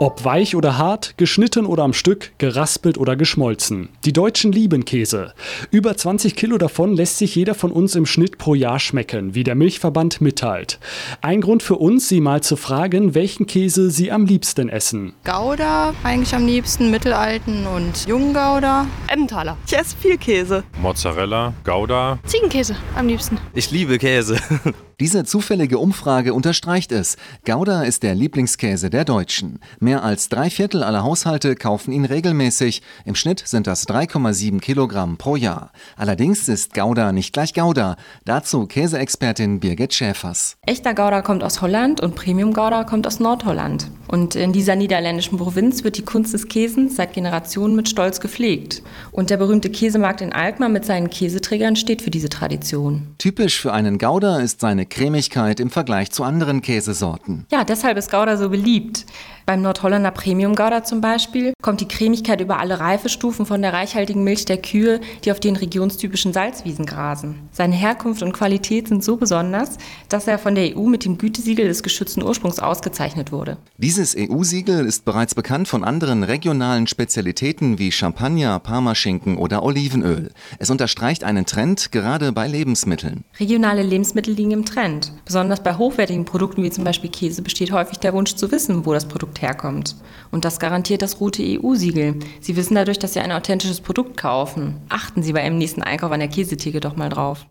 Ob weich oder hart, geschnitten oder am Stück, geraspelt oder geschmolzen. Die Deutschen lieben Käse. Über 20 Kilo davon lässt sich jeder von uns im Schnitt pro Jahr schmecken, wie der Milchverband mitteilt. Ein Grund für uns, Sie mal zu fragen, welchen Käse Sie am liebsten essen. Gouda eigentlich am liebsten, mittelalten und jungen Gouda. Emmentaler. Ich esse viel Käse. Mozzarella, Gouda. Ziegenkäse am liebsten. Ich liebe Käse. Diese zufällige Umfrage unterstreicht es. Gouda ist der Lieblingskäse der Deutschen. Mehr als drei Viertel aller Haushalte kaufen ihn regelmäßig. Im Schnitt sind das 3,7 Kilogramm pro Jahr. Allerdings ist Gouda nicht gleich Gouda. Dazu Käseexpertin Birgit Schäfers. Echter Gouda kommt aus Holland und Premium Gouda kommt aus Nordholland. Und in dieser niederländischen Provinz wird die Kunst des Käsens seit Generationen mit Stolz gepflegt. Und der berühmte Käsemarkt in Alkmaar mit seinen Käseträgern steht für diese Tradition. Typisch für einen Gouda ist seine Cremigkeit im Vergleich zu anderen Käsesorten. Ja, deshalb ist Gouda so beliebt. Beim Nordhollander Premium Gouda zum Beispiel kommt die Cremigkeit über alle Reifestufen von der reichhaltigen Milch der Kühe, die auf den regionstypischen Salzwiesen grasen. Seine Herkunft und Qualität sind so besonders, dass er von der EU mit dem Gütesiegel des geschützten Ursprungs ausgezeichnet wurde. Dieses EU-Siegel ist bereits bekannt von anderen regionalen Spezialitäten wie Champagner, Parmaschinken oder Olivenöl. Es unterstreicht einen Trend gerade bei Lebensmitteln. Regionale Lebensmittel liegen im Trend. Besonders bei hochwertigen Produkten wie zum Beispiel Käse besteht häufig der Wunsch zu wissen, wo das Produkt herkommt. Und das garantiert das Route EU-Siegel. Sie wissen dadurch, dass Sie ein authentisches Produkt kaufen. Achten Sie bei Ihrem nächsten Einkauf an der Käsetheke doch mal drauf.